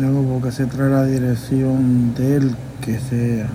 Luego porque se trae la dirección del que sea.